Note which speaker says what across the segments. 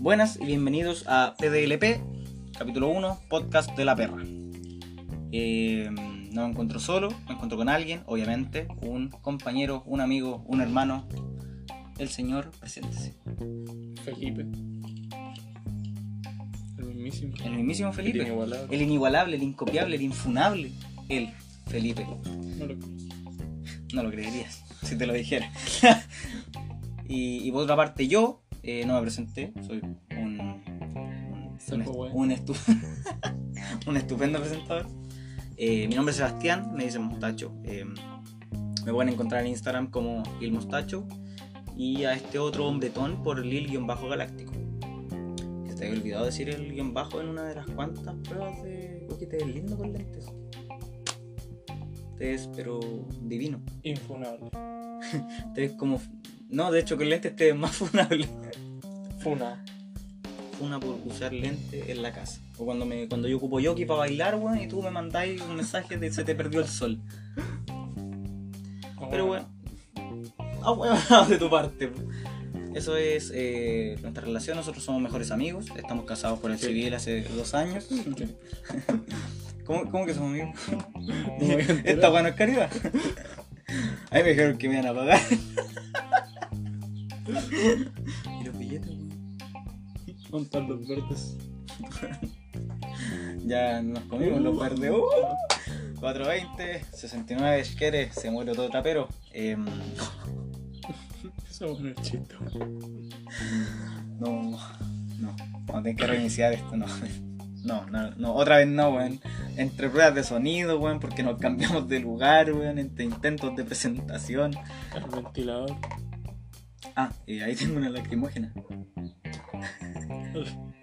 Speaker 1: Buenas y bienvenidos a PDLP, capítulo 1, podcast de la perra. Eh, no me encuentro solo, me encuentro con alguien, obviamente, un compañero, un amigo, un hermano, el señor, preséntese.
Speaker 2: Felipe. El mismísimo.
Speaker 1: El mismísimo Felipe.
Speaker 2: El inigualable.
Speaker 1: El inigualable, el incopiable, el infunable. El Felipe.
Speaker 2: No lo conozco.
Speaker 1: No lo creerías, si te lo dijera. y, y por otra parte, yo eh, no me presenté, soy un. Un,
Speaker 2: wea.
Speaker 1: un estu- un estupendo presentador. Eh, mi nombre es Sebastián, me dicen Mostacho. Eh, me pueden encontrar en Instagram como Lil Mostacho. Y a este otro hombretón por Lil-Galáctico. Que te había olvidado decir el guion bajo en una de las cuantas pruebas de. Oye, te ves lindo con lentes. Te ves, pero divino.
Speaker 2: Infunable.
Speaker 1: Te ves como. No, de hecho, con lentes te ves más funable.
Speaker 2: Funa.
Speaker 1: Una por usar lentes en la casa. O cuando me cuando yo ocupo yoki para bailar, weón, y tú me mandáis un mensaje de se te perdió el sol. Pero bueno. Ah, weón, de tu parte. Eso es eh, nuestra relación. Nosotros somos mejores amigos. Estamos casados por el civil hace dos años. ¿Cómo, cómo que somos amigos? Esta weón no es caridad. Ahí me dijeron que me iban a pagar. y los billetes, weón.
Speaker 2: Montar los verdes.
Speaker 1: Ya nos comimos los verdes. Uh, 420, 69, si quieres, se muere todo trapero. Em,
Speaker 2: Eso es un chiste.
Speaker 1: no, no, no, tenés que reiniciar esto, no. No, no, no, otra vez no, weón. Entre pruebas de sonido, weón, porque nos cambiamos de lugar, weón, entre intentos de presentación.
Speaker 2: El ventilador.
Speaker 1: Ah, y ahí tengo una lacrimógena.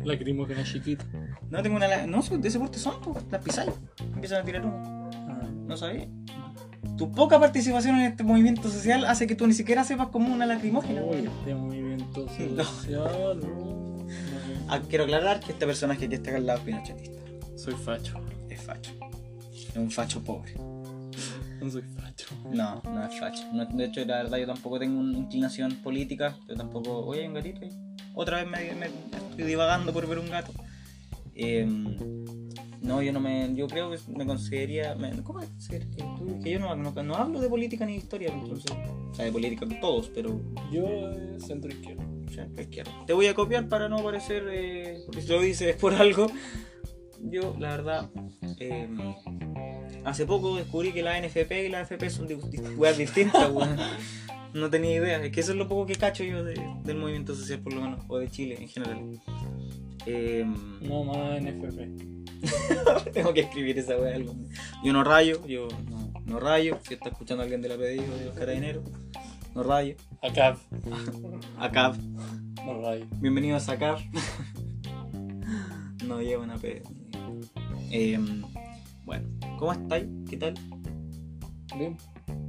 Speaker 2: Lacrimógena chiquita.
Speaker 1: No, tengo una. No, de ese porte son, pues, las pisáis. Empiezan a tirar humo.
Speaker 2: Ah,
Speaker 1: No sabía. Tu poca participación en este movimiento social hace que tú ni siquiera sepas como una lacrimógena,
Speaker 2: Uy, este movimiento social. no.
Speaker 1: Ah, quiero aclarar que este personaje que está acá al lado es pinochetista.
Speaker 2: Soy facho.
Speaker 1: Es facho. Es un facho pobre.
Speaker 2: No soy facho.
Speaker 1: No, no es facho. No, de hecho, la verdad, yo tampoco tengo una inclinación política. Yo tampoco. Oye, hay un gatito ahí. Otra vez me, me- estoy divagando por ver un gato. Em, no, yo no me. Yo creo que me consideraría. me- ¿Cómo me consideraría tú? Que yo no, no, no hablo de política ni de historia, entonces. O sea, de política todos, pero.
Speaker 2: Yo eh, centro izquierdo.
Speaker 1: o sea, a izquierda. Te voy a copiar para no parecer. eh, porque si lo dices por algo. Yo, la verdad. em, hace poco descubrí que la NFP y la AFP son di- di- weas distintas, weón. No tenía idea. Es que eso es lo poco que cacho yo de- del movimiento social, por lo menos. O de Chile en general.
Speaker 2: No más NFP.
Speaker 1: tengo que escribir esa día. Yo no rayo, yo no, no rayo. Si está escuchando alguien de la PDI o de los carabineros, no rayo.
Speaker 2: Acá.
Speaker 1: Acá,
Speaker 2: No rayo.
Speaker 1: bienvenido a sacar. no lleva una P. Em, bueno, ¿cómo estáis? ¿Qué tal?
Speaker 2: Bien.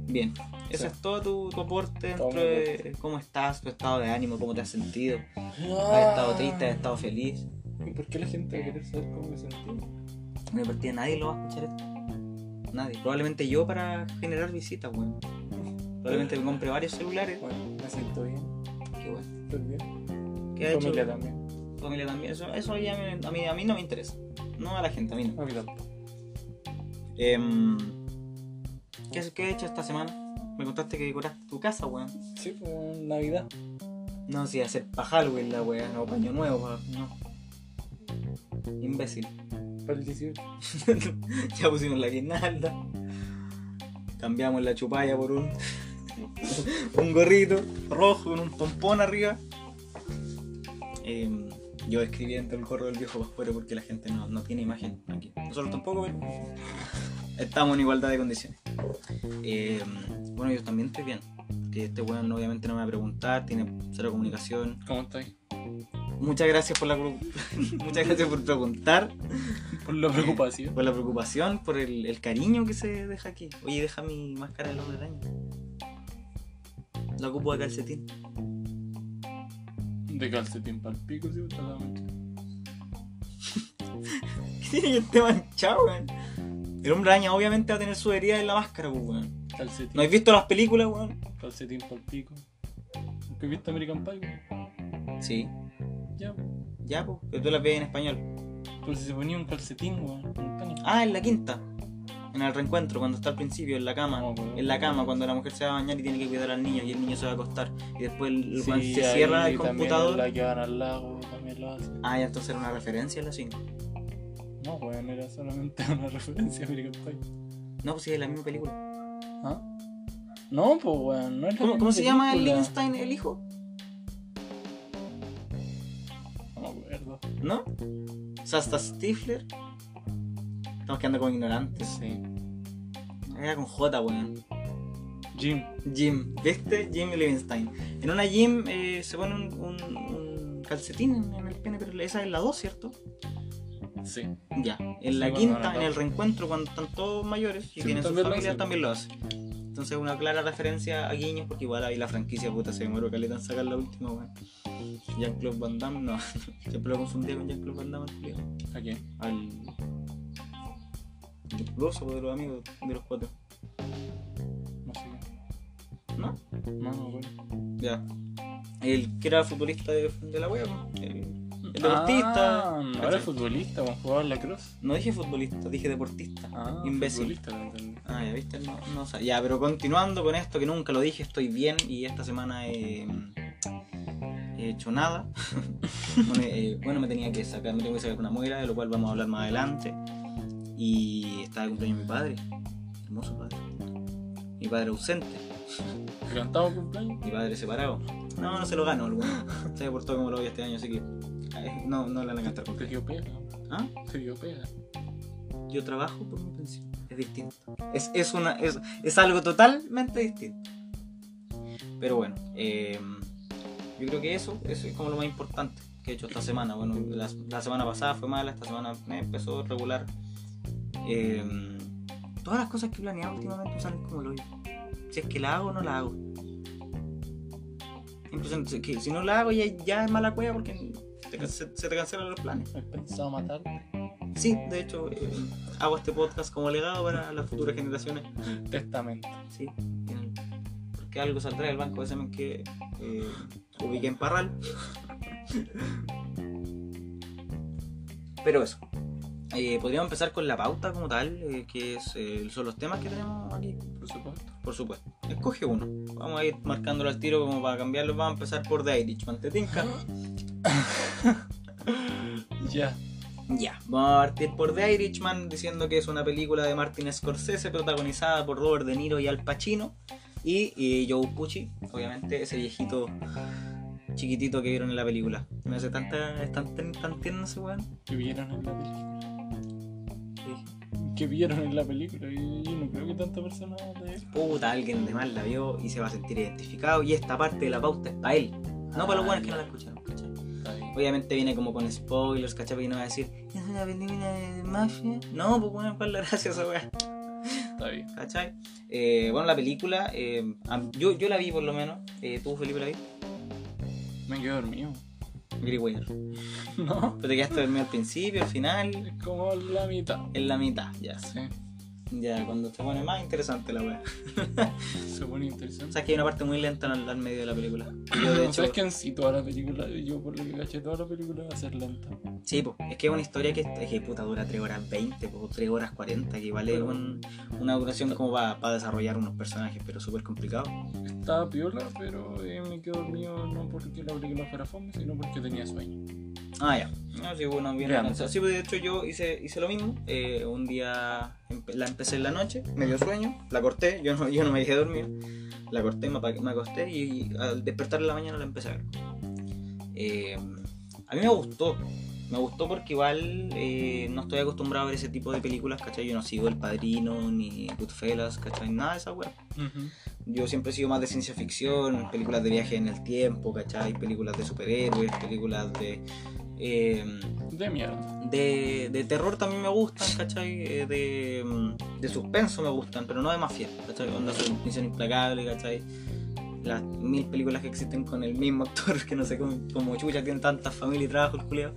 Speaker 1: Bien. Eso
Speaker 2: Sí.
Speaker 1: es todo tu, tu aporte dentro de cómo estás, tu estado de ánimo, cómo te has sentido. ¿Has
Speaker 2: ¿Has
Speaker 1: estado triste? ¿Has estado feliz?
Speaker 2: ¿Y por qué la gente va a querer saber cómo me sentí?
Speaker 1: Me partida nadie lo va a escuchar esto. Nadie. Probablemente yo para generar visitas, weón. Probablemente me compre varios celulares.
Speaker 2: Bueno, me siento bien.
Speaker 1: Qué bueno.
Speaker 2: Estoy bien.
Speaker 1: ¿Qué ha hecho?
Speaker 2: Familia también.
Speaker 1: Familia también. Eso, eso ya me- a, mí, a mí no me interesa. No a la gente, a mí no.
Speaker 2: A mí tampoco.
Speaker 1: Em, ¿qué, has- ¿Qué has hecho esta semana? Me contaste que decoraste tu casa, weón.
Speaker 2: Sí, pues Navidad.
Speaker 1: No, si hacer pa' Halloween la weá, no, paño nuevo, pa- no. Imbécil.
Speaker 2: Para el 18.
Speaker 1: ya pusimos la guirnalda. Cambiamos la chupalla por un. un gorrito rojo con un pompón arriba. Em, yo escribí dentro del gorro del viejo Pascuero porque la gente no, no tiene imagen aquí. Nosotros tampoco, pero estamos en igualdad de condiciones. Em, bueno, yo también estoy bien. Que este weón obviamente no me va a preguntar, tiene cero comunicación.
Speaker 2: ¿Cómo estáis?
Speaker 1: Muchas gracias por la muchas gracias por preguntar,
Speaker 2: Por la preocupación.
Speaker 1: por la preocupación, por el, el cariño que se deja aquí. Oye, deja mi máscara del hombre araña. La ocupo de calcetín.
Speaker 2: De calcetín para el pico, sí, está la mancha.
Speaker 1: ¿Qué tiene que manchado, weón? El hombre araña obviamente va a tener su herida en la máscara, pues, weón.
Speaker 2: Calcetín.
Speaker 1: ¿No has visto las películas, weón?
Speaker 2: Calcetín por pico. ¿Nunca has visto American Pie? weón?
Speaker 1: Sí.
Speaker 2: Ya, pues.
Speaker 1: Ya, pues, pero tú las ves en español.
Speaker 2: Pero si se ponía un calcetín, weón.
Speaker 1: Ah, en la quinta. En el reencuentro, cuando está al principio, en la cama.
Speaker 2: No, weón.
Speaker 1: En la cama, cuando la mujer se va a bañar y tiene que cuidar al niño y el niño se va a acostar. Y después el
Speaker 2: Sí,
Speaker 1: se
Speaker 2: ahí
Speaker 1: cierra el computador.
Speaker 2: La que van al lago también lo hace.
Speaker 1: Ah, ya entonces era una referencia a la 5.
Speaker 2: No, weón, era solamente una referencia a American Pie.
Speaker 1: No, pues sí, es la misma película.
Speaker 2: ¿Ah? No, pues weón, no es la
Speaker 1: ¿Cómo,
Speaker 2: misma
Speaker 1: cómo se llama el. Liebenstein, el hijo?
Speaker 2: ¿No?
Speaker 1: Sasta Stifler. Estamos quedando como ignorantes.
Speaker 2: Sí.
Speaker 1: Era con J, weón.
Speaker 2: Jim.
Speaker 1: Jim, ¿viste? Jim Liebenstein. En una Jim eh, se pone un, un- un calcetín en, el pene, pero esa es la 2, ¿cierto?
Speaker 2: Sí.
Speaker 1: Ya. En la
Speaker 2: Sí,
Speaker 1: quinta, en el reencuentro, cuando están todos mayores y
Speaker 2: Sí,
Speaker 1: tienen sus familias, también lo hace. Entonces, una clara referencia a guiños, porque igual ahí la franquicia puta se demoró caleta en sacar la última, weón. Jean-Claude Van Damme, no, siempre lo confundía con Jean-Claude Van Damme.
Speaker 2: ¿A quién?
Speaker 1: al ruso pues, de los amigos de los cuatro,
Speaker 2: No sé.
Speaker 1: ¿no?
Speaker 2: No, no acuerdo.
Speaker 1: Ya. El que era futbolista de, de la wea, ¿no? el deportista.
Speaker 2: Ah, no futbolista, cuando jugaba en la cruz.
Speaker 1: No dije futbolista, dije deportista.
Speaker 2: Ah,
Speaker 1: Imbécil.
Speaker 2: futbolista entendí.
Speaker 1: Ah, ya viste, no, no sé. Ya, pero continuando con esto, que nunca lo dije, estoy bien y esta semana he, he hecho nada. bueno, eh, bueno, me tenía que sacar, me tengo que sacar una muela, de lo cual vamos a hablar más adelante. Y estaba de cumpleaños mi padre, hermoso padre. Mi padre ausente,
Speaker 2: ¿Te cantaba cumpleaños?
Speaker 1: mi padre separado. No, no se lo gano, el bueno. Se ha portado como lo voy este año, así que no, no le van a cantar con
Speaker 2: dio pega.
Speaker 1: ¿Ah?
Speaker 2: Te dio pega.
Speaker 1: Yo trabajo por mi pensión. Es distinto. Es, es, una, es, es algo totalmente distinto. Pero bueno, eh, yo creo que eso, eso es como lo más importante que he hecho esta semana. Bueno, la, la semana pasada fue mala, esta semana me empezó regular. Eh, todas las cosas que he planeado últimamente salen como lo digo. Si es que la hago o no la hago. Impresionante, que si no la hago ya, ya es mala cueva porque te se, se te cancelan los planes.
Speaker 2: ¿Has pensado matarte?
Speaker 1: Sí, de hecho, eh, hago este podcast como legado para las futuras generaciones.
Speaker 2: Testamento.
Speaker 1: Sí, porque algo saldrá del banco de semen que eh, ubiqué en Parral. Pero eso. Eh, podríamos empezar con la pauta como tal, eh, que es, eh, son los temas que tenemos aquí,
Speaker 2: Por supuesto.
Speaker 1: por supuesto. Escoge uno. Vamos a ir marcándolo al tiro como para cambiarlo. Vamos a empezar por The Irishman. ¿Te
Speaker 2: Ya.
Speaker 1: Ya, vamos a partir por The Irishman diciendo que es una película de Martin Scorsese protagonizada por Robert De Niro y Al Pacino y, y Joe Pucci, obviamente ese viejito chiquitito que vieron en la película. Me hace tanta, es tan, tan, tan tierno ese weón.
Speaker 2: ¿Qué vieron en la película?
Speaker 1: Sí.
Speaker 2: ¿Qué vieron en la película? Y yo no creo que tanta persona de
Speaker 1: Puta, alguien de mal la vio y se va a sentir identificado y esta parte de la pauta es para él. No para los buenos que no la escucharon, Obviamente viene como con spoilers, ¿cachai? Porque no va a decir, ¿es una película de mafia? No, pues bueno, ¿cuál la gracia esa weá?
Speaker 2: Está bien.
Speaker 1: ¿Cachai? Eh, bueno, la película, eh, yo, yo la vi por lo menos. Eh, ¿Tú, Felipe, la vi?
Speaker 2: Me quedé dormido.
Speaker 1: Weir.
Speaker 2: No.
Speaker 1: Pero te quedaste dormido al principio, al final,
Speaker 2: Es como la mitad.
Speaker 1: en la mitad, ya.
Speaker 2: Sí.
Speaker 1: Ya, cuando se pone más interesante la wea.
Speaker 2: Se pone
Speaker 1: O
Speaker 2: interesante.
Speaker 1: sea, que hay una parte muy lenta al, al medio de la película. Y Yo, de hecho,
Speaker 2: ¿Sabes que en sí toda la película, yo por lo que caché, toda la película va a ser lenta?
Speaker 1: sí, pues, es que es una historia que, es que puta dura 3 horas 20, pues, 3 horas 40, que es
Speaker 2: Pero-
Speaker 1: un- una duración como para desarrollar unos personajes, pero súper complicado.
Speaker 2: Estaba piola, pero eh, me quedé dormido no porque la película fuera fome, sino porque tenía sueño.
Speaker 1: Ah, ya. No, sí, bueno, bien alcanzado.
Speaker 2: pues.
Speaker 1: Sí, pues, de hecho yo hice, hice lo mismo. Eh, un día empe- la empecé en la noche, me dio sueño, la corté, yo no, yo no me dejé dormir. La corté, me, me acosté y, al despertar en la mañana la empecé a ver. Eh, a mí me gustó. Me gustó porque igual eh, no estoy acostumbrado a ver ese tipo de películas, ¿cachai? Yo no sigo El Padrino, ni Goodfellas, ¿cachai? Nada de esa weá. Yo siempre he sido más de ciencia ficción, películas de viaje en el tiempo, ¿cachai? Películas de superhéroes, películas de... eh,
Speaker 2: De mierda.
Speaker 1: de, de terror también me gustan, ¿cachai? Eh, de, mm, de suspenso me gustan, pero no de mafia, ¿cachai? Onda Misión Implacable, ¿cachai? Las mil películas que existen con el mismo actor, que no sé cómo, como chucha tienen tantas familias y trabajo el.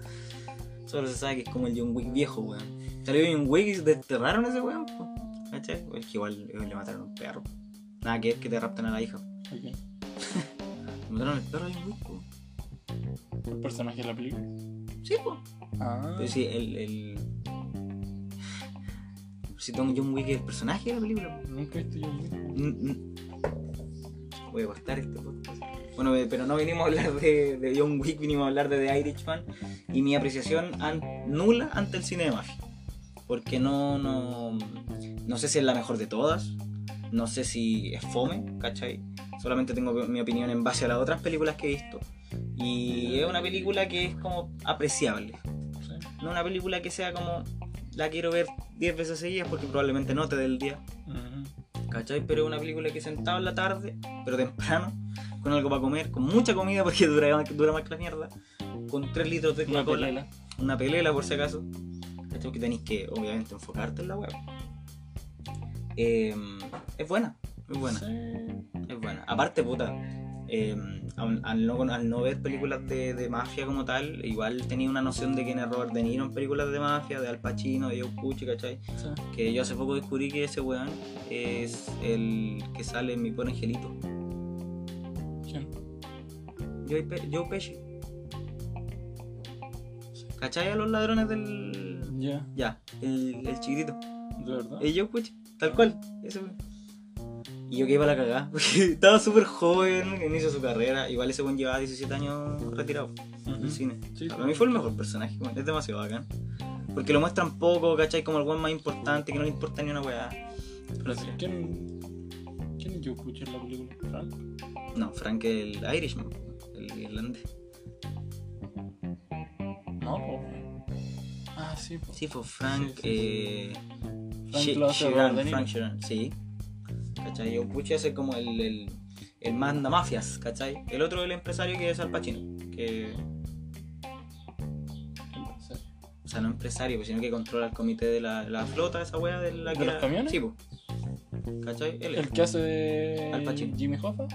Speaker 1: Solo se sabe que es como el John Wick viejo, weón. Salió John Wick y desterraron a ese weón. ¿cachai? Es que igual le mataron a un perro. Nada que ver que te rapten a la hija.
Speaker 2: Ok.
Speaker 1: Le mataron al perro a John Wick.
Speaker 2: El personaje de la película.
Speaker 1: Sí, po.
Speaker 2: Ah.
Speaker 1: Pero sí, el. el... Si Tom John Wick es el personaje de la película.
Speaker 2: Nunca he visto yo un
Speaker 1: Mm, mm. Voy a cortar este podcast. Bueno, eh, pero no vinimos a hablar de, de John Wick, vinimos a hablar de The Irishman y mi apreciación an- nula ante el cine de mafia. Porque no, no, no sé si es la mejor de todas, no sé si es fome, ¿cachai? Solamente tengo mi opinión en base a las otras películas que he visto. Y es una película que es como apreciable.
Speaker 2: Sí.
Speaker 1: No una película que sea como la quiero ver 10 veces seguidas porque probablemente no te dé el día. ¿Cachai? Pero es una película que sentado en la tarde, pero temprano, con algo para comer, con mucha comida porque dura, dura más que la mierda, con 3 litros de
Speaker 2: Una
Speaker 1: Coca-Cola,
Speaker 2: pelela.
Speaker 1: una pelela por si acaso. ¿Cachai? Que tenéis que, obviamente, enfocarte en la web. Eh, es buena, es buena,
Speaker 2: Sí.
Speaker 1: es buena. Aparte, puta, eh, al, al no, al no ver películas de, de mafia como tal, igual tenía una noción de quién es Robert De Niro en películas de mafia, de Al Pacino, de Joe Pucci, ¿cachai?
Speaker 2: Sí.
Speaker 1: Que yo hace poco descubrí que ese weón es el que sale en Mi Pobre Angelito.
Speaker 2: ¿Quién?
Speaker 1: Joe, Pe- Joe Pesci. ¿Cachai a los ladrones del.
Speaker 2: Ya.
Speaker 1: Ya, el, el chiquitito.
Speaker 2: ¿De verdad?
Speaker 1: El Joe Pesci, tal cual. Ese weón. Y yo que iba a la cagada, porque estaba súper joven, inició su carrera. Igual ese weón llevaba 17 años retirado
Speaker 2: Ujú.
Speaker 1: del cine.
Speaker 2: Sí.
Speaker 1: Para mí fue el mejor personaje, es demasiado bacán. Porque lo muestran poco, ¿cachai? Como el weón más importante, que no le importa ni una weá.
Speaker 2: Pero sí, ¿quién, ¿Quién es Joe Pucci en la película? ¿Frank?
Speaker 1: No, Frank el Irishman, el irlandés.
Speaker 2: No, po. Ah, sí, po.
Speaker 1: Sí, fue Frank.
Speaker 2: Sí,
Speaker 1: eh,
Speaker 2: Frank
Speaker 1: Sheeran. Frank Sheeran, sí. ¿Cachai? Pucci hace como el, el, el manda mafias, ¿cachai? El otro el empresario que es Al Pacino. Que, o sea, no empresario, pues, sino que controla el comité de la, la flota, esa wea de la
Speaker 2: ¿De
Speaker 1: que
Speaker 2: los
Speaker 1: era-
Speaker 2: camiones?
Speaker 1: Sí, pues. ¿Cachai? Él es.
Speaker 2: El que hace de
Speaker 1: Al Pacino.
Speaker 2: Jimmy Hoffa.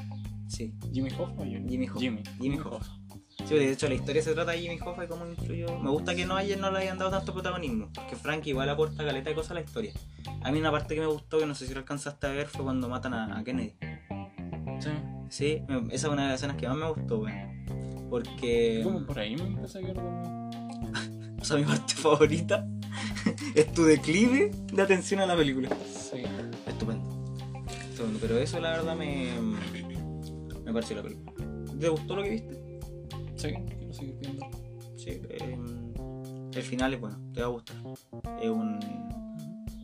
Speaker 1: Sí.
Speaker 2: Jimmy Hoffa. Jimmy
Speaker 1: Hoffa.
Speaker 2: Jimmy,
Speaker 1: Jimmy Hoffa. Sí, de hecho la historia se trata de Jimmy Hoffa y cómo influyó. Me gusta que no, haya, no le hayan dado tanto protagonismo, porque Frank igual aporta caleta de cosas a la historia. A mí una parte que me gustó, que no sé si lo alcanzaste a ver, fue cuando matan a, a Kennedy.
Speaker 2: Sí.
Speaker 1: Sí, me- esa es una de las escenas que más me gustó, weón. Porque.
Speaker 2: Como por ahí me.
Speaker 1: O sea, mi parte favorita es tu declive de atención a la película.
Speaker 2: Sí.
Speaker 1: Estupendo. Estupendo. Pero eso, la verdad, me. Me pareció la película. ¿Te gustó lo que viste?
Speaker 2: Sí, quiero seguir viendo.
Speaker 1: Sí. eh, el final es bueno, te va a gustar. Es un,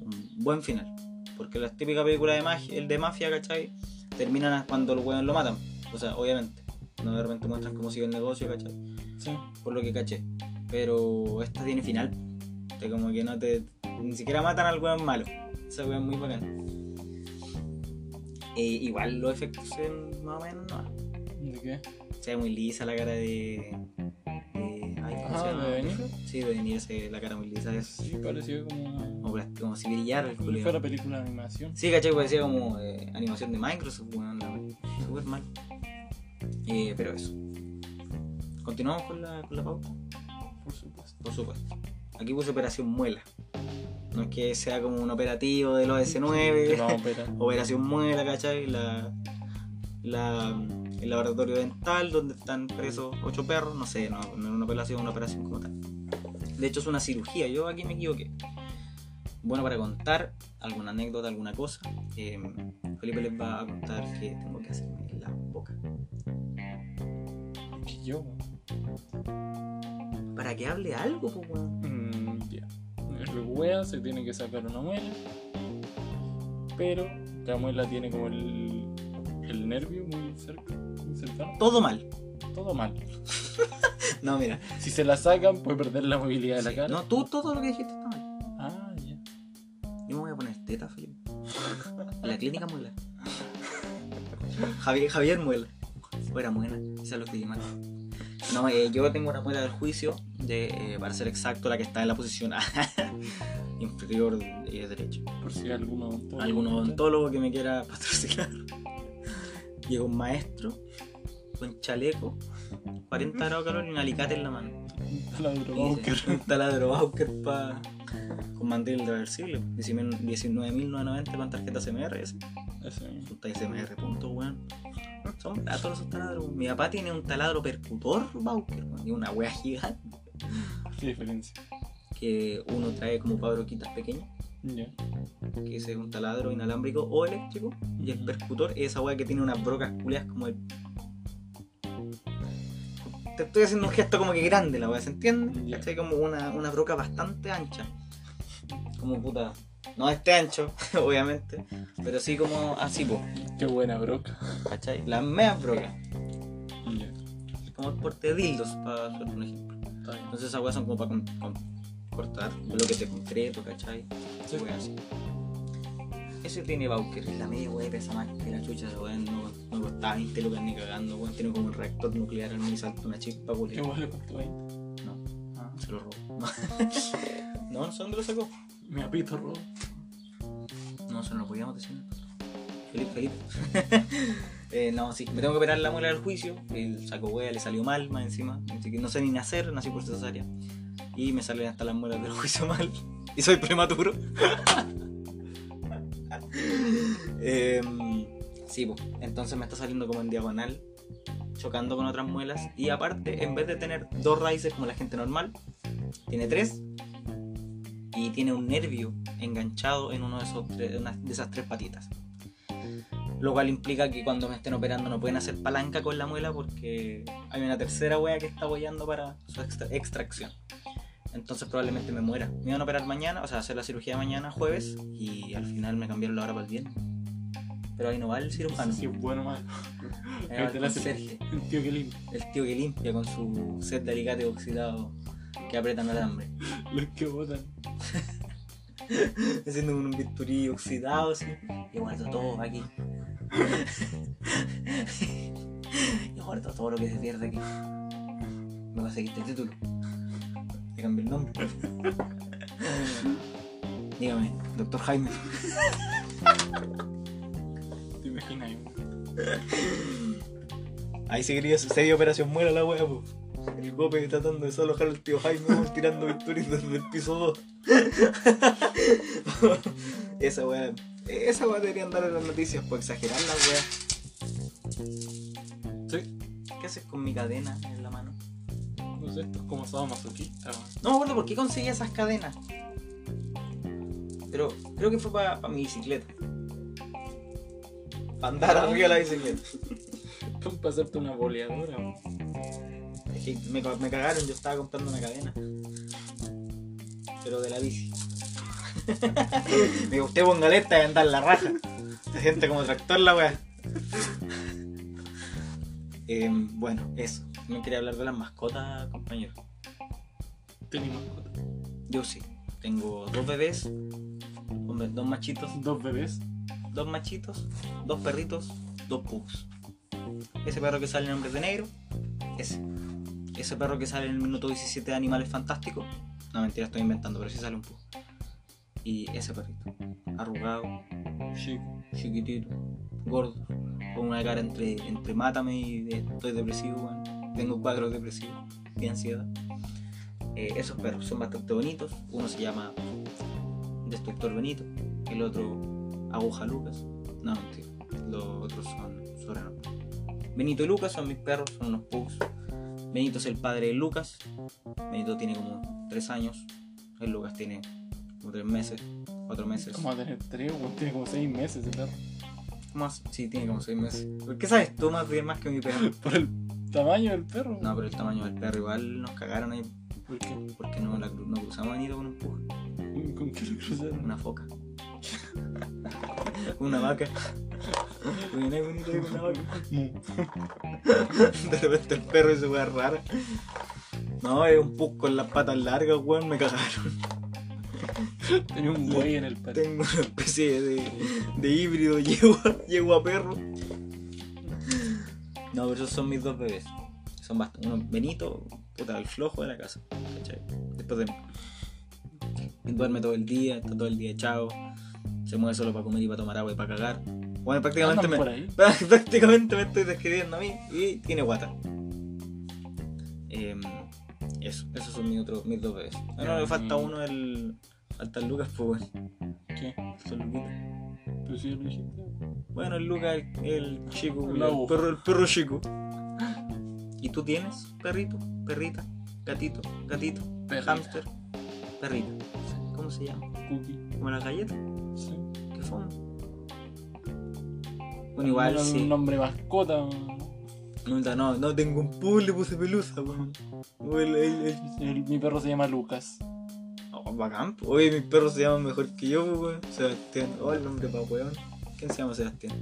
Speaker 1: un buen final. Porque las típicas películas de magia, el de mafia, ¿cachai? Terminan cuando los weones lo matan. O sea, obviamente. No de repente muestran cómo sigue el negocio, ¿cachai?
Speaker 2: Sí.
Speaker 1: Por lo que caché. Pero esta tiene final. Te como que no te. Ni siquiera matan al weón malo. Esa weón es muy bacán. Eh, igual los efectos ven más o menos no.
Speaker 2: ¿De qué?
Speaker 1: Se ve muy lisa la cara de. de ay, ¿cómo se llama?
Speaker 2: ¿de Niro?
Speaker 1: Sí, de se ve la cara muy lisa. Es
Speaker 2: Sí, parecía como.
Speaker 1: como, plas- como si brillara el
Speaker 2: Como si
Speaker 1: culiao.
Speaker 2: fuera película de animación.
Speaker 1: Sí, caché, parecía como eh, animación de Microsoft, weón. la wea. Súper mal. Eh, pero eso. Continuamos con la, con la pauta.
Speaker 2: Por supuesto.
Speaker 1: Por supuesto. Aquí puse Operación Muela. No es que sea como un operativo de los
Speaker 2: De
Speaker 1: S9.
Speaker 2: la ópera.
Speaker 1: Operación Muela, ¿cachai? La, la, el laboratorio dental donde están presos ocho perros. No sé, no, no es una operación, una operación como tal. De hecho, es una cirugía. Yo aquí me equivoqué. Bueno, para contar alguna anécdota, alguna cosa, eh, Felipe les va a contar que tengo que hacerme en la boca.
Speaker 2: Que yo.
Speaker 1: Para que hable algo, pues, weón.
Speaker 2: Mm, ya. El wea se tiene que sacar una muela. Pero la muela tiene como el, el nervio muy cerca,
Speaker 1: Todo mal.
Speaker 2: Todo mal.
Speaker 1: No, mira.
Speaker 2: Si se la sacan, puede perder la movilidad de la cara.
Speaker 1: No, tú todo lo que dijiste está mal.
Speaker 2: Ah, ya.
Speaker 1: Yo me voy a poner teta, Felipe. En la clínica muela. Javier, Javier muela. O era muela, esa es lo que dije mal. No, eh, yo tengo una muela del juicio, de, eh, para ser exacto, la que está en la posición inferior eh, derecha.
Speaker 2: Por si alguno odontólogo-
Speaker 1: Algún odontólogo que me quiera patrocinar. Llega un maestro con chaleco, 40 grados de calor y un alicate en la mano.
Speaker 2: Un taladro
Speaker 1: Y
Speaker 2: Bauker.
Speaker 1: Un taladro Bauker pa, con mantel reversible. 19.990 con tarjeta CMR. Ese.
Speaker 2: Ese mismo.
Speaker 1: Punto, weón. Son baratos esos taladros. Mi papá tiene un taladro percutor Bauker, weón, y una wea gigante.
Speaker 2: ¿Qué diferencia?
Speaker 1: Que uno trae como para broquitas pequeñas.
Speaker 2: Ya.
Speaker 1: que ese es un taladro inalámbrico o eléctrico, y el percutor es esa weá que tiene unas brocas culeas como el. Te estoy haciendo un gesto como que grande la weá, ¿se entiende?
Speaker 2: Ya.
Speaker 1: ¿Cachai? Como una, una broca bastante ancha. Como puta. No este ancho, obviamente, pero sí como así, po,
Speaker 2: Qué buena broca.
Speaker 1: ¿cachai? Las medias brocas,
Speaker 2: Ya.
Speaker 1: como el porte de dildos, para hacer un ejemplo. Entonces esas weas son como para con- con- cortar bloques de concreto, ¿cachai?
Speaker 2: Sí.
Speaker 1: Weas así. Ese tiene Bauker, la media wea pesa más que la chucha, weón. No, no costaba 20 lucas ni cagando, weón. Tiene como un reactor nuclear en el salto, una chispa,
Speaker 2: ¿Qué
Speaker 1: culiao.
Speaker 2: vale costó 20?
Speaker 1: No,
Speaker 2: Ah,
Speaker 1: se lo robó. no, no sé dónde lo sacó.
Speaker 2: mi apito robo.
Speaker 1: No, eso no lo podíamos decir. Felipe, Felipe. eh, no, sí, me tengo que operar la muela del juicio. El saco wea le salió mal, más encima. Así que no sé ni nacer, nací por cesárea. Y me salen hasta las muelas del juicio mal. Y soy prematuro. Em, sí, pues. Entonces me está saliendo como en diagonal, chocando con otras muelas. Y aparte, en vez de tener dos raíces como la gente normal, tiene tres. Y tiene un nervio enganchado en de, esos una de esas tres patitas. Lo cual implica que cuando me estén operando no pueden hacer palanca con la muela porque hay una tercera wea que está bollando para su extra- extracción. Entonces probablemente me muera. Me iban a operar mañana, o sea, hacer la cirugía mañana, jueves, y al final me cambiaron la hora para el viernes. Pero ahí no va el
Speaker 2: No
Speaker 1: cirujano.
Speaker 2: es bueno malo.
Speaker 1: Va
Speaker 2: Ahí
Speaker 1: el
Speaker 2: tío que limpia.
Speaker 1: el tío que limpia con su set de alicate oxidado que apretan alambre.
Speaker 2: Los que botan.
Speaker 1: haciendo un bisturí oxidado así y guardo todo aquí y guardo todo lo que se pierde aquí me conseguiste el título te cambié el nombre dígame doctor Jaime
Speaker 2: ¿Te imaginas?
Speaker 1: ahí sí quería sería operación muera la wea po. el gope tratando de desalojar al tío Jaime tirando bisturí desde el piso 2 esa wea esa wea deberían dar en las noticias por exagerar la wea
Speaker 2: Sí.
Speaker 1: ¿Qué haces con mi cadena en la mano?
Speaker 2: Sé, esto es como sábado masoquista.
Speaker 1: No me acuerdo por qué conseguí esas cadenas. Pero creo que fue para mi bicicleta. Para andar arriba de la bicicleta.
Speaker 2: Para pasarte una boleadora.
Speaker 1: Es que me, ca- me cagaron, yo estaba comprando una cadena. Pero de la bici. me usted ponga alerta y andar la raja. Se siente como tractor la wea. Em, bueno, eso. Me quería hablar de las mascotas, compañero.
Speaker 2: Tenía mascota.
Speaker 1: Yo sí. Tengo dos bebés, hombre, dos machitos,
Speaker 2: Dos bebés.
Speaker 1: dos machitos, dos perritos, dos pugs. Ese perro que sale en Hombres de Negro, ese. Ese perro que sale en el minuto 17 de Animales Fantásticos. No, mentira, estoy inventando, pero sí sale un pug. Y ese perrito, arrugado,
Speaker 2: Chico.
Speaker 1: chiquitito, gordo, con una cara entre, entre mátame y estoy depresivo. Tengo cuadros depresivos y ansiedad. Eh, esos perros son bastante bonitos. Uno se llama Destructor Benito, el otro Aguja Lucas. No, mentira, los otros son sobrenombres. Benito y Lucas son mis perros, son unos pugs. Benito es el padre de Lucas. Benito tiene como 3 años. El Lucas tiene como 3 meses, 4 meses.
Speaker 2: ¿Cómo va a tener tres? weón? Tiene como seis meses ese perro.
Speaker 1: Más, sí, tiene como 6 meses. ¿Por qué sabes tú más bien más que mi perro?
Speaker 2: Por el tamaño del perro.
Speaker 1: No, pero el tamaño del perro igual nos cagaron ahí
Speaker 2: ¿Por qué?
Speaker 1: porque no, la, no cruzamos a Benito con un pug,
Speaker 2: ¿Con qué lo cruzaron?
Speaker 1: una foca. una vaca. Benito ahí con una vaca. De repente el perro hizo weá rara. No, es un pug con las patas largas, weón, me cagaron.
Speaker 2: Tenía un güey en el perro.
Speaker 1: Tengo una especie de, de híbrido yegua, yegua perro. No, pero esos son mis dos bebés. Son bastante. Uno Benito, puta, el flojo de la casa. ¿cachai? Después de mí. Duerme todo el día, está todo el día echado. Se mueve solo para comer y para tomar agua y para cagar. Bueno, prácticamente me, prácticamente me estoy describiendo a mí y tiene guata. Em, Eso, esos son mis, otros, mis dos bebés.
Speaker 2: Ya,
Speaker 1: Bueno, le falta uno el. Falta el Lucas, pues bueno.
Speaker 2: ¿Qué?
Speaker 1: Son.
Speaker 2: Pero si ya lo dijiste.
Speaker 1: Bueno, el Lucas, el, el chico,
Speaker 2: El
Speaker 1: perro, el perro chico. ¿Y tú tienes perrito, perrita, gatito, gatito,
Speaker 2: Perrita.
Speaker 1: hámster, perrita? ¿Cómo se llama?
Speaker 2: Cookie.
Speaker 1: ¿Como la galleta?
Speaker 2: Sí.
Speaker 1: ¿Qué fue? Bueno, igual
Speaker 2: Un
Speaker 1: sí.
Speaker 2: nombre mascota.
Speaker 1: No, no, no tengo un pool, le puse pelusa, weón. O el- el- el-
Speaker 2: El- mi perro se llama Lucas.
Speaker 1: Oh, bacán. Oye, mis perros se llaman mejor que yo, weón. Sebastián. Oh, el nombre pa' weón. ¿Quién se llama Sebastián?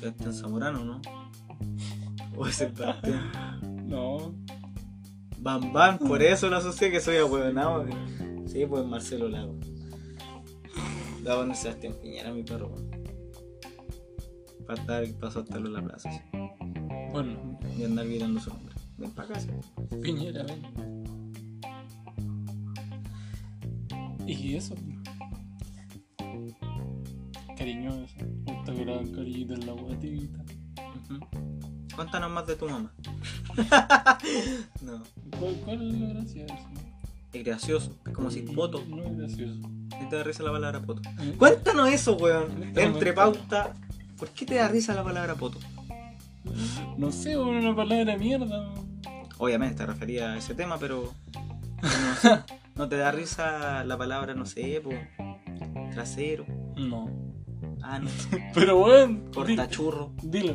Speaker 1: Sebastián Zamorano, ¿no? O es Sebastián.
Speaker 2: No.
Speaker 1: Bam Bam, por eso lo asocié que soy ahueonado. Sí, pues Marcelo Lago. La onda Sebastián Piñera, mi perro. Para estar, para soltarlo en la plaza, sí.
Speaker 2: Bueno,
Speaker 1: Y andar gritando su nombre. Ven para casa.
Speaker 2: Piñera, ven. Y eso. Cariñoso. Me gusta que hagan cariñito en la guatita.
Speaker 1: Cuéntanos más de tu mamá. no,
Speaker 2: ¿Cuál, cuál es de eso?
Speaker 1: es gracioso. Es como si poto.
Speaker 2: No es gracioso.
Speaker 1: ¿Qué te da risa la palabra poto?
Speaker 2: ¿Eh?
Speaker 1: Cuéntanos eso, weón.
Speaker 2: Cuéntame,
Speaker 1: Entre pauta. ¿Por qué te da risa la palabra poto?
Speaker 2: No sé, una palabra de mierda.
Speaker 1: Obviamente te refería a ese tema, pero. No, sé. ¿No te da risa la palabra, no sé, po, trasero?
Speaker 2: No.
Speaker 1: Ah, no.
Speaker 2: Pero bueno,
Speaker 1: Cortachurro.
Speaker 2: dilo,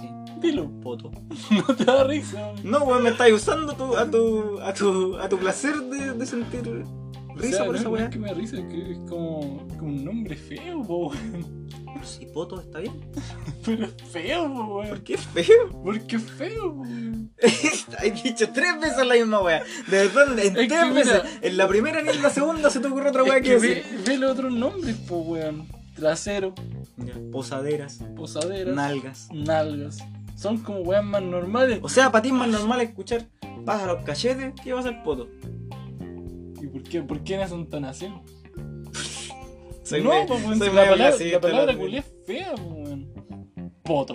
Speaker 1: ¿Qué?
Speaker 2: dilo.
Speaker 1: Poto.
Speaker 2: No te da risa.
Speaker 1: No, weón, me estás usando tu- a, tu, a, tu, a tu placer de, de sentir
Speaker 2: O
Speaker 1: risa
Speaker 2: sea,
Speaker 1: por
Speaker 2: no,
Speaker 1: esa
Speaker 2: no
Speaker 1: weá.
Speaker 2: es que me da risa, es que es como, como un nombre feo, po, weón.
Speaker 1: Si poto está bien.
Speaker 2: Pero es feo, po,
Speaker 1: ¿Por
Speaker 2: weón.
Speaker 1: qué es feo?
Speaker 2: Porque es feo, po, weón.
Speaker 1: Hay dicho tres veces la misma weá. De verdad, en tres
Speaker 2: mira-
Speaker 1: veces. En la primera ni en la segunda se te ocurre otra weá
Speaker 2: Es
Speaker 1: que
Speaker 2: que
Speaker 1: decir.
Speaker 2: ve, ve los otros nombres, po, weón. Trasero,
Speaker 1: Ya, Posaderas,
Speaker 2: posaderas,
Speaker 1: nalgas.
Speaker 2: nalgas. Son como weas más normales.
Speaker 1: O sea, para ti es más normal escuchar los cachetes que vas al poto.
Speaker 2: ¿Y por qué, por qué en esa entonación?
Speaker 1: Soy
Speaker 2: no,
Speaker 1: me-
Speaker 2: weón,
Speaker 1: soy
Speaker 2: la palabra, la palabra
Speaker 1: la-
Speaker 2: culia es fea, po, weón. Poto.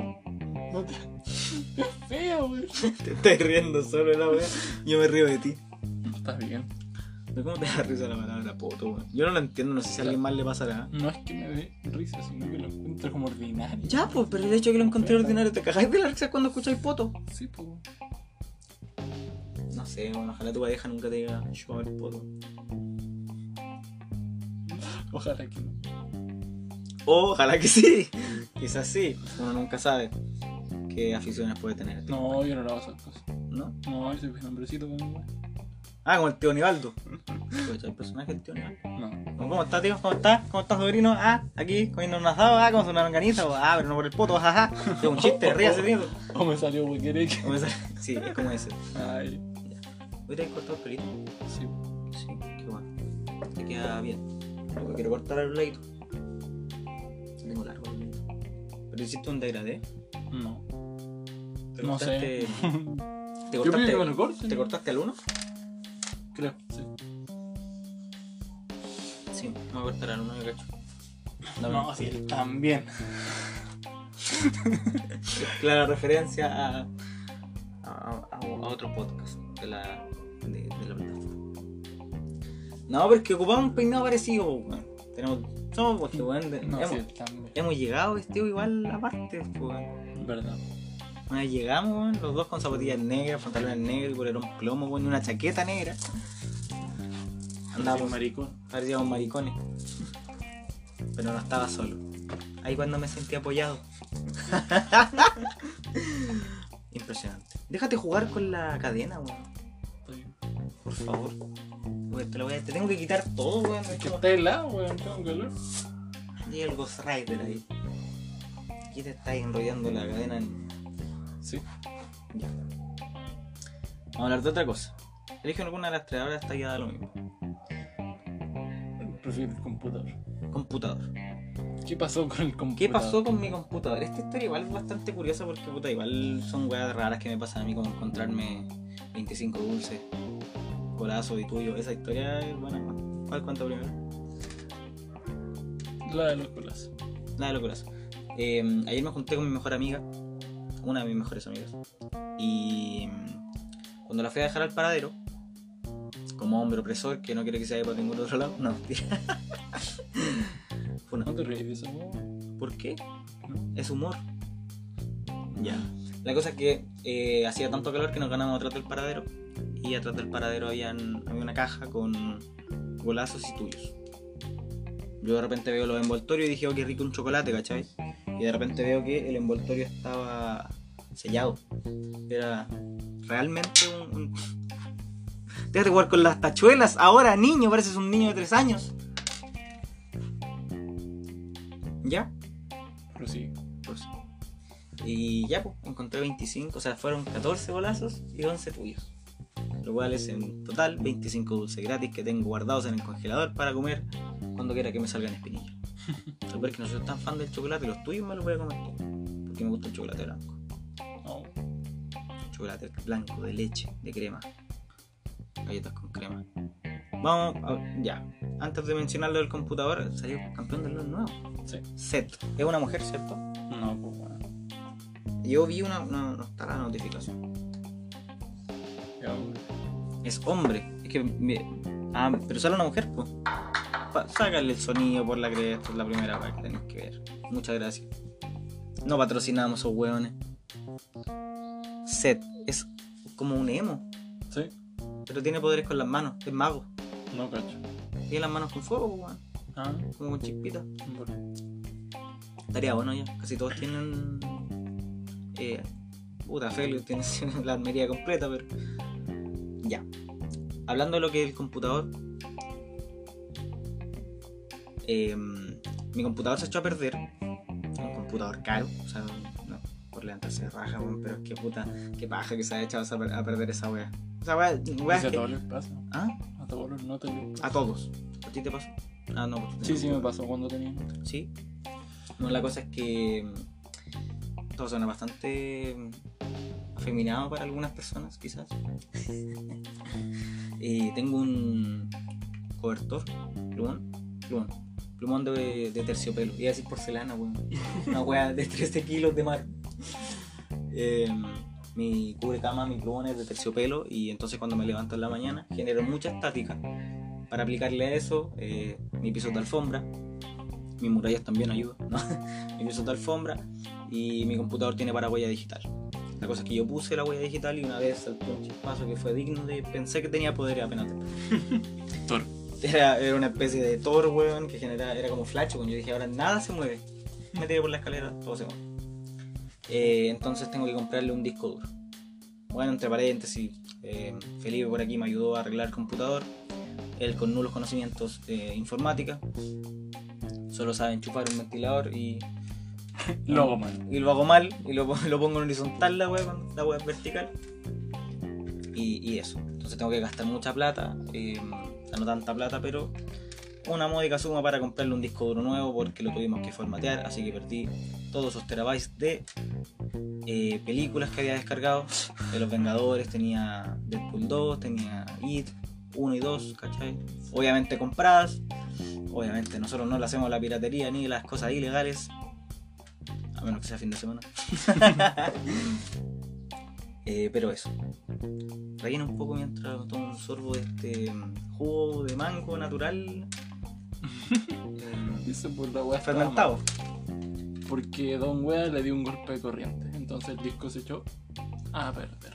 Speaker 2: No te- es fea, weón.
Speaker 1: Te estás riendo solo la weá. Yo me río de ti.
Speaker 2: Está bien.
Speaker 1: ¿De ¿Cómo te da risa la palabra poto, weón? Yo no lo entiendo, no sé si a alguien más le pasará.
Speaker 2: No es que me dé risa, sino que lo encuentro como ordinario.
Speaker 1: Ya, pues, pero el hecho de que lo encontré ordinario, ¿te cagáis de la risa cuando escucháis poto?
Speaker 2: Sí, po.
Speaker 1: No sé, bueno, ojalá tu pareja nunca te diga yo a ver poto.
Speaker 2: Ojalá que no.
Speaker 1: Ojalá que sí. Quizás sí. Uno nunca sabe qué aficiones puede tener.
Speaker 2: No, yo no le hago esas cosas.
Speaker 1: ¿No?
Speaker 2: No, yo soy un hombrecito con un
Speaker 1: Ah, como el tío Nivaldo. El personaje del tío Nivaldo.
Speaker 2: No.
Speaker 1: ¿Cómo está, tío? ¿Cómo está? ¿Cómo está, sobrino? Ah, aquí comiendo un asado, ah, como una longaniza. Ah, pero no por el poto, jaja. Es un chiste, ríase, tío.
Speaker 2: O me salió
Speaker 1: ese- Sí, es como ese.
Speaker 2: Ay,
Speaker 1: ¿Hoy te has cortado el pelito?
Speaker 2: sí.
Speaker 1: Sí, qué bueno. Te queda bien. Yo quiero cortar el leito. Tengo largo el. ¿Pero hiciste un degradé?
Speaker 2: No.
Speaker 1: ¿Te
Speaker 2: No
Speaker 1: cortaste-
Speaker 2: sé.
Speaker 1: ¿Te
Speaker 2: Yo pido que me
Speaker 1: cortaste,
Speaker 2: lo corten.
Speaker 1: ¿Te cortaste al uno?
Speaker 2: Creo, sí.
Speaker 1: Sí, me voy a cortar al uno, yo cacho. Dame.
Speaker 2: No, sí, también.
Speaker 1: Clara referencia a, a, a- a otro podcast de la, de, de la plataforma. No, pero es que ocupamos un peinado parecido, weón. Tenemos. Somos, porque, weón, de-
Speaker 2: No,
Speaker 1: hemos,
Speaker 2: sí, también.
Speaker 1: hemos llegado vestido igual aparte, po, weón.
Speaker 2: Verdad.
Speaker 1: Una vez llegamos, weón, los dos con zapatillas negras, pantalones negros, polerón plomo, weón, y una chaqueta negra. Andábamos,
Speaker 2: maricón.
Speaker 1: parecíamos maricones. Pero no estaba solo. Ahí cuando me sentí apoyado. Impresionante. Déjate jugar con la cadena, weón. Por favor. Weón, te, lo voy a- te tengo que quitar todo, weón.
Speaker 2: Es
Speaker 1: Es
Speaker 2: que está helado, weón. Tengo calor.
Speaker 1: El Ghost Rider ahí. Aquí te está enrollando la cadena en.
Speaker 2: Sí.
Speaker 1: Ya. Vamos a hablar de otra cosa. Elige alguna de las tres, ahora está ya da lo mismo.
Speaker 2: Prefiero el computador.
Speaker 1: Computador.
Speaker 2: ¿Qué pasó con el computador?
Speaker 1: ¿Qué pasó con mi computador? Esta historia igual es bastante curiosa porque puta, igual son weas raras que me pasan a mí como encontrarme 25 dulces, colazo y tuyo. Esa historia es buena. ¿Cuál cuenta primero?
Speaker 2: La de los colas.
Speaker 1: Nada de lo colazo. Eh, ayer me junté con mi mejor amiga, una de mis mejores amigas, y mm, Cuando la fui a dejar al paradero, como hombre opresor que no quiere que se vaya para ningún otro lado, no, mentira. Fue una-
Speaker 2: No te ríes.
Speaker 1: ¿Por qué?
Speaker 2: No.
Speaker 1: Es humor. Ya. La cosa es que eh, hacía tanto calor que nos ganamos atrás del paradero. Y atrás del paradero habían, había una caja con golazos y tuyos. Yo de repente veo los envoltorios y dije, oh, qué rico un chocolate, ¿cachai? Y de repente veo que el envoltorio estaba sellado. Era realmente un... un... Déjate jugar con las tachuelas. Ahora, niño, pareces un niño de tres años. ¿Ya?
Speaker 2: Pero sí.
Speaker 1: Pues. Y ya, pues, encontré 25, o sea, fueron 14 golazos y 11 tuyos. Lo cual es en total 25 dulces gratis que tengo guardados en el congelador para comer cuando quiera que me salgan espinillas. Lo peor es que no soy tan fan del chocolate, los tuyos me los voy a comer. Porque me gusta el chocolate blanco. Chocolate blanco, de leche, de crema. Galletas con crema. Vamos, a- ya. Antes de mencionar lo del computador, salió campeón del LOL nuevo.
Speaker 2: Sí.
Speaker 1: Set. Es una mujer, ¿cierto?
Speaker 2: No, pues bueno.
Speaker 1: Yo vi una. No, no está la notificación.
Speaker 2: Ya, hombre.
Speaker 1: Es hombre. Es que. me- ah, pero sale una mujer, pues. Sácale el sonido por la cresta, es la primera vez que tenés que ver. Muchas gracias. No patrocinamos esos hueones. Set. Es como un emo.
Speaker 2: Sí.
Speaker 1: Pero tiene poderes con las manos. Es mago.
Speaker 2: No cacho.
Speaker 1: Tiene las manos con fuego, weón.
Speaker 2: Ah,
Speaker 1: Como con chispitas. Estaría bueno ya. Casi todos tienen. Eh, puta, Feliu tiene la armería completa, pero. Ya. Hablando de lo que es el computador. eh, mi computador se echó a perder. Un computador caro. O sea, por levantarse de raja, weón, pero que puta, qué paja que se ha echado a per- a perder esa wea. Esa wea, wea
Speaker 2: Dice, a
Speaker 1: que-
Speaker 2: todos les pasa.
Speaker 1: ¿Ah?
Speaker 2: A todos les pasa.
Speaker 1: A todos. ¿A ti te pasó? Ah, no. pues,
Speaker 2: Sí, sí me pasó cuando tenía.
Speaker 1: Sí. No, la cosa es que mm, todo suena bastante mm, afeminado para algunas personas, quizás. y tengo un cobertor, plumón, plumón, plumón de, de terciopelo. Iba a decir porcelana, weón. Una weá de 13 kilos de mar. Eh, mi cubrecama, mi plumón es de terciopelo y entonces cuando me levanto en la mañana genero mucha estática. Para aplicarle a eso, eh, mi piso de alfombra, mis murallas también ayudan, ¿no? mi piso de alfombra y mi computador tiene para huella digital. La cosa es que yo puse la huella digital y una vez saltó un chispazo que fue digno de... Pensé que tenía poder apenas desperté.
Speaker 2: Thor.
Speaker 1: Era, era una especie de Thor, weón, que generaba, era como flash, cuando yo dije, ahora nada se mueve. Me tiré por la escalera, todo se mueve. Eh, entonces tengo que comprarle un disco duro. Bueno, entre paréntesis, eh, Felipe por aquí me ayudó a arreglar el computador. Él con nulos conocimientos de informática. Solo sabe enchufar un ventilador y,
Speaker 2: Lo hago mal.
Speaker 1: y lo hago mal. Y lo, pon- lo pongo en horizontal la web, la web vertical. Y, y eso. Entonces tengo que gastar mucha plata. eh, no tanta plata, pero una módica suma para comprarle un disco duro nuevo porque lo tuvimos que formatear. Así que perdí todos esos terabytes de eh, películas que había descargado. De los Vengadores, tenía Deadpool 2, tenía It 1 y 2, ¿cachai? Obviamente compradas. Obviamente nosotros no le hacemos la piratería ni las cosas ilegales. A menos que sea fin de semana. Eh, pero eso. Relleno un poco mientras tomo un sorbo de este jugo de mango natural.
Speaker 2: Dice por la weá.
Speaker 1: fermentado.
Speaker 2: Porque Don Wea le dio un golpe de corriente. Entonces el disco se echó a perder.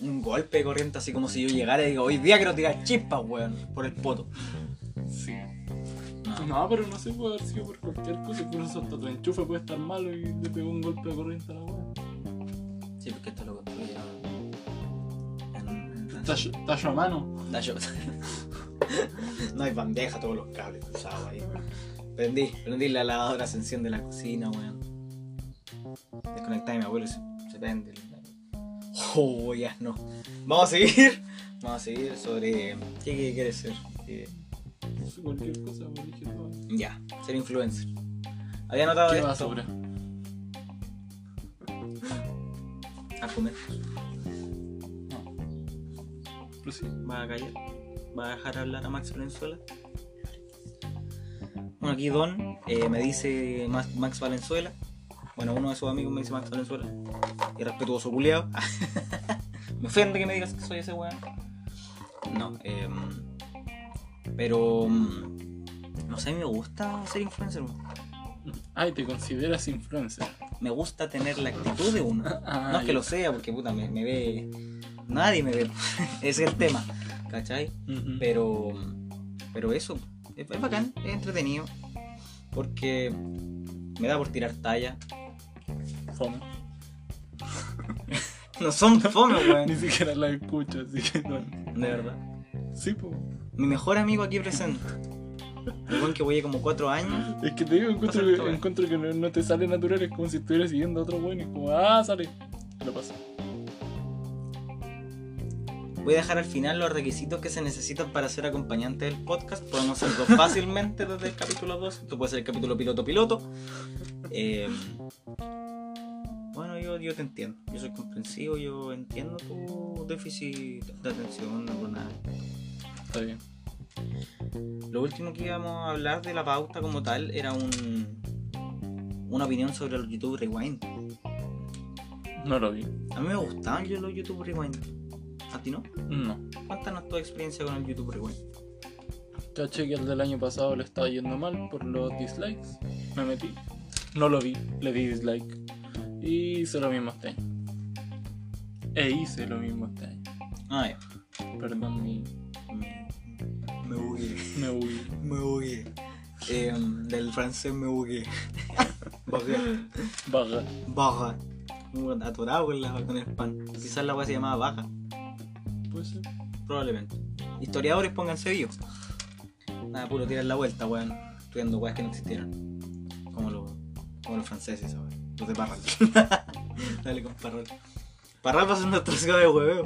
Speaker 1: Un golpe de corriente así como si yo llegara y digo, hoy día quiero tirar chispas, weón, por el poto.
Speaker 2: Sí.
Speaker 1: No.
Speaker 2: No, pero no se puede haber sido por cualquier cosa. Incluso hasta tu enchufe puede estar malo y le pegó un golpe de corriente a la weá.
Speaker 1: Sí, porque esto lo construyeron
Speaker 2: tallo a mano.
Speaker 1: Tallo. no hay bandeja, todos los cables cruzados ahí. Prendí, prendí la lavadora, se enciende la cocina, weón. Desconecté a mi abuelo se, se prende. Oh, ya no. Vamos a seguir. Vamos a seguir sobre. ¿Qué, qué quieres ser? Eh,
Speaker 2: No sé, cualquier cosa, me
Speaker 1: ya, ser influencer. Había notado
Speaker 2: ¿Qué
Speaker 1: esto.
Speaker 2: basura?
Speaker 1: Argumentos.
Speaker 2: No. Pero sí.
Speaker 1: ¿Va a callar? ¿Va a dejar hablar a Max Valenzuela? Bueno, aquí Don eh, me dice Max, Max Valenzuela. Bueno, uno de sus amigos me dice Max Valenzuela. Y respetuoso culiao. Me ofende que me digas que soy ese weón. No, eh, pero. mm, No sé, me gusta ser influencer.
Speaker 2: Ay, te consideras influencer.
Speaker 1: Me gusta tener la actitud de uno.
Speaker 2: Ah,
Speaker 1: No es que lo sea, porque puta, me, me ve. Nadie me ve. Ese es el tema. ¿Cachai? Pero. Pero eso. Es, es bacán, es entretenido. Porque. Me da por tirar talla.
Speaker 2: Fome.
Speaker 1: No son fome,
Speaker 2: Ni
Speaker 1: weón.
Speaker 2: siquiera la escucho, así que no.
Speaker 1: De verdad.
Speaker 2: Sí, pues.
Speaker 1: Mi mejor amigo aquí presente. Weón que voy como cuatro años.
Speaker 2: Es que te digo, encuentro,
Speaker 1: Pasa
Speaker 2: que, encuentro que no, no te sale natural, es como si estuvieras siguiendo a otro weón y como, ah, sale. Lo paso.
Speaker 1: Voy a dejar al final los requisitos que se necesitan para ser acompañante del podcast. Podemos hacerlo fácilmente desde el capítulo 2. Esto puede ser el capítulo piloto-piloto. Eh, bueno, yo, yo te entiendo. Yo soy comprensivo, yo entiendo tu déficit de atención. Nada.
Speaker 2: Está bien.
Speaker 1: Lo último que íbamos a hablar de la pauta como tal era un una opinión sobre el YouTube Rewind.
Speaker 2: No lo vi.
Speaker 1: A mí me gustaban yo los YouTube Rewind. ¿A ti no?
Speaker 2: No.
Speaker 1: Cuéntanos tu experiencia con el YouTube Rewind.
Speaker 2: Caché que el del año pasado le estaba yendo mal por los dislikes. Me metí. No lo vi, le di dislike. Y hice lo mismo este año. E hice lo mismo este año.
Speaker 1: Ah, ya.
Speaker 2: Perdón, mi.
Speaker 1: Me, bugué.
Speaker 2: Me huí.
Speaker 1: Me bugué. Eh, del francés me bugué.
Speaker 2: Vaga.
Speaker 1: Baja. Un Atorado con, la, con el pan. Quizás la weá se llamaba baja.
Speaker 2: Puede ser.
Speaker 1: Probablemente. Historiadores pónganse vivos. Nada, puro tirar la vuelta, weón. Estudiando weas que no existieron. Como los, como los franceses, weón. Los de Parral. Dale con Parral. Parral va a ser nuestra ciudad de hueveo.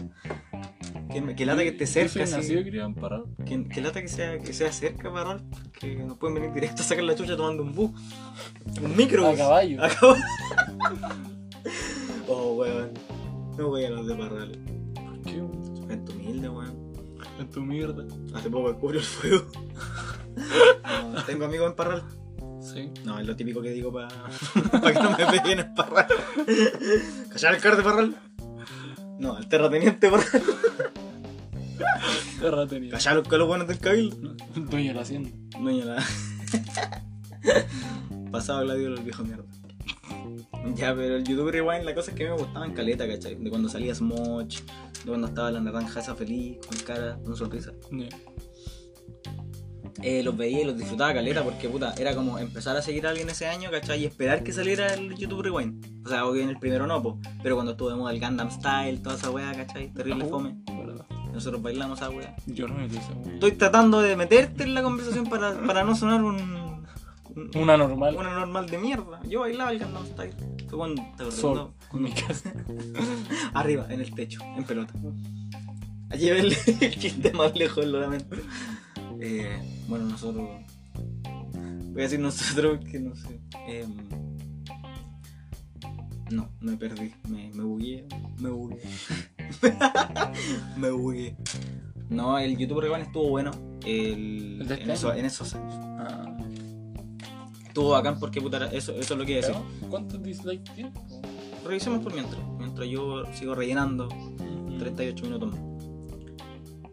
Speaker 1: Que, que lata que esté
Speaker 2: Yo
Speaker 1: cerca, así.
Speaker 2: nacido y criado en Parral.
Speaker 1: Que, que lata que sea, que sea cerca, Parral. Que nos pueden venir directo a sacar la chucha tomando un bus. Un micro.
Speaker 2: A caballo.
Speaker 1: A caballo. oh, weón. No voy a los de Parral.
Speaker 2: ¿Por qué? weón? En tu mierda.
Speaker 1: Hace poco descubrió el fuego. No, tengo amigos en Parral.
Speaker 2: Sí.
Speaker 1: No, es lo típico que digo para que no me peguen en Parral. ¿Callar el car de Parral? No, al terrateniente Parral.
Speaker 2: Terra tenía.
Speaker 1: ¿Callar los calos buenos del cabildo?
Speaker 2: Dueño de la hacienda.
Speaker 1: Dueño la. Pasado Gladio los viejos mierda. Ya, pero el YouTube Rewind, la cosa es que me gustaba en caleta, ¿cachai? De cuando salía Smoch, cuando estaba la naranja esa feliz, con cara, con sonrisa. Eh, los veía y los disfrutaba caleta porque puta, era como empezar a seguir a alguien ese año, ¿cachai? Y esperar que saliera el YouTube Rewind. O sea, obvio en el primero no, po, pero cuando moda el Gundam Style, toda esa weá, ¿cachai? Terrible
Speaker 2: Ah,
Speaker 1: fome. Nosotros bailamos esa weá.
Speaker 2: Yo no me esa weá.
Speaker 1: Estoy tratando de meterte en la conversación para, para no sonar un-
Speaker 2: Una normal.
Speaker 1: una normal de mierda. Yo bailaba el Gundam Style. Fue cuando, ¿te?
Speaker 2: Solo. En mi casa.
Speaker 1: Arriba, en el techo, en pelota. Allí ve el, el chiste más lejos, lo lamento. Eh, bueno, nosotros. Voy a decir nosotros que no sé. em, no, me perdí. Me, me bugué. Me bugué. me bugué. No, el YouTube Rewind estuvo bueno. El,
Speaker 2: ¿El de este
Speaker 1: en, eso- en esos años.
Speaker 2: Ah.
Speaker 1: Estuvo bacán porque puta, eso, eso es lo que decir.
Speaker 2: ¿Cuántos dislikes tiene?
Speaker 1: Revisemos por mientras. Mientras yo sigo rellenando. 38 minutos más.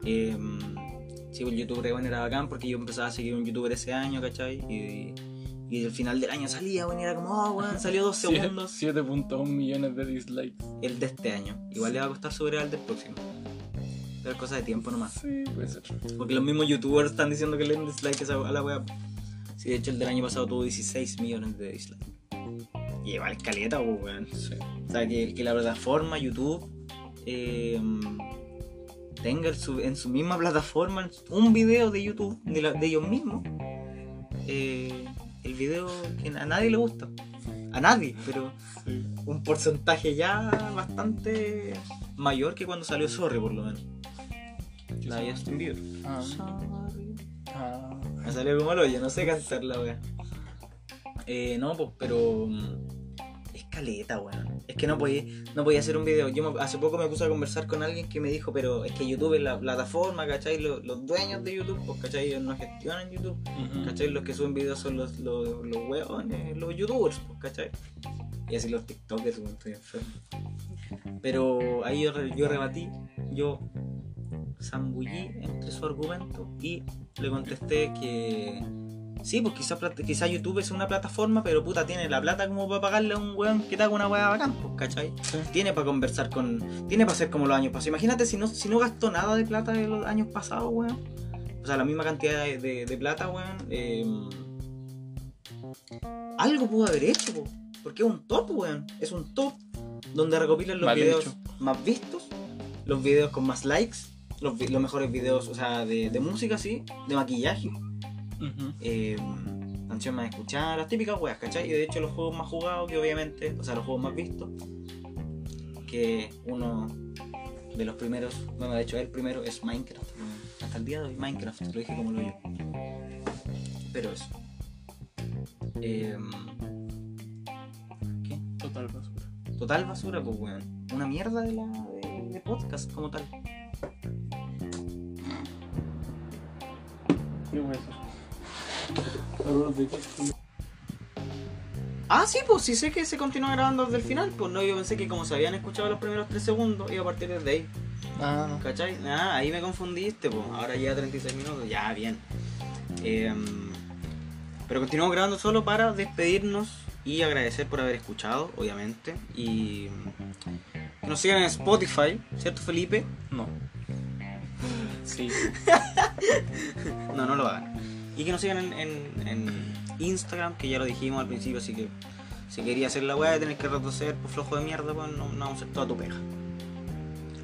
Speaker 1: Eh, sí, el YouTube Rewind era bacán porque yo empezaba a seguir un youtuber ese año, ¿cachai? Y, y al final del año salía, weón, y era como, oh, weón, salió dos segundos.
Speaker 2: 7.1 millones de dislikes.
Speaker 1: El de este año. Igual le va a costar superar el del próximo. Pero es cosa de tiempo nomás.
Speaker 2: Sí, puede ser.
Speaker 1: Porque los mismos youtubers están diciendo que le den dislike a la wea. Sí, de hecho el del año pasado tuvo 16 millones de dislikes. Y igual es caleta, pues, weón.
Speaker 2: Sí.
Speaker 1: O sea, que, que la plataforma YouTube eh, tenga en su, en su misma plataforma un video de YouTube de, la- de ellos mismos. eh, el video que a nadie le gusta. A nadie, pero
Speaker 2: Sí.
Speaker 1: un porcentaje ya bastante mayor que cuando salió Sorry, por lo menos. La Justin Bieber.
Speaker 2: Ah. Ah.
Speaker 1: Me salió como el hoyo, no sé cantar la wea. Eh, no, pues, pero. mm, Es caleta, weón. Es que no podía, no podía hacer un video. Yo me- hace poco me puse a conversar con alguien que me dijo, pero es que YouTube es la plataforma, ¿cachai? Los, los dueños de YouTube, pues, ¿cachai? Ellos no gestionan YouTube,
Speaker 2: Ujú.
Speaker 1: ¿cachai? Los que suben videos son los, los, los weones, los youtubers, pues, ¿cachai? Y así los TikTokers, weón, estoy enfermo. Pero ahí yo, yo rebatí, yo zambullí entre su argumento y le contesté que sí, pues quizás quizá YouTube es una plataforma, pero puta tiene la plata como para pagarle a un weón que te haga una weá bacán, pues, ¿cachai?
Speaker 2: Sí.
Speaker 1: Tiene para conversar con. Tiene para hacer como los años pasados. Imagínate si no, si no gastó nada de plata de los años pasados, weón. O sea, la misma cantidad de, de- de plata, weón. eh, algo pudo haber hecho, po, porque es un top, weón. Es un top donde recopilan los
Speaker 2: Mal
Speaker 1: videos
Speaker 2: hecho.
Speaker 1: más vistos, los videos con más likes, los, vi- los mejores videos, o sea, de, de música, sí, de maquillaje, eh, canciones más escuchadas, las típicas weas, ¿cachai? Y de hecho los juegos más jugados, que obviamente, o sea, los juegos más vistos, que uno de los primeros, bueno, de hecho el primero es Minecraft. Hasta el día de hoy Minecraft, lo dije como lo yo. Pero eso. Eh, ¿Qué?
Speaker 2: Total basura.
Speaker 1: Total basura, pues weón. Una mierda de la de, de podcast como tal.
Speaker 2: ¿Qué?
Speaker 1: Ah, sí, pues sí sé que se continúa grabando desde el final. Pues no, yo pensé que como se habían escuchado los primeros 3 segundos, iba a partir desde ahí.
Speaker 2: Ah, no.
Speaker 1: ¿Cachai? Ah, ahí me confundiste, pues. Ahora ya 36 minutos, ya, bien. Em, pero continuamos grabando solo para despedirnos y agradecer por haber escuchado, obviamente. Y que nos sigan en Spotify, ¿cierto, Felipe?
Speaker 2: No. Sí.
Speaker 1: No, no lo hagan. Y que nos sigan en, en- en Instagram, que ya lo dijimos al principio, así que si querías hacer la weá de tener que retroceder por flojo de mierda, pues no, no vamos a hacer toda tu pega.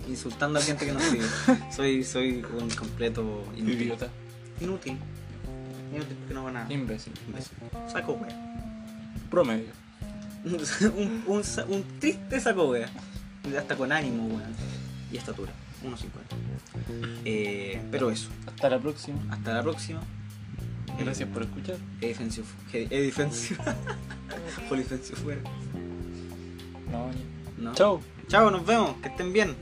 Speaker 1: Insultando a gente que nos sigue. soy, soy un completo inútil.
Speaker 2: Idiota.
Speaker 1: Inútil. Inútil porque no va nada.
Speaker 2: Imbécil.
Speaker 1: Imbécil. Saco wea.
Speaker 2: Promedio.
Speaker 1: un, un, sa- un triste saco wea. Hasta con ánimo, weón. Y estatura. 1.50. Eh, pero eso.
Speaker 2: Hasta la próxima.
Speaker 1: Hasta la próxima.
Speaker 2: Gracias por escuchar.
Speaker 1: Edifensivo. Polifensivo fuera.
Speaker 2: No,
Speaker 1: No.
Speaker 2: Chao.
Speaker 1: Chao, nos vemos. Que estén bien.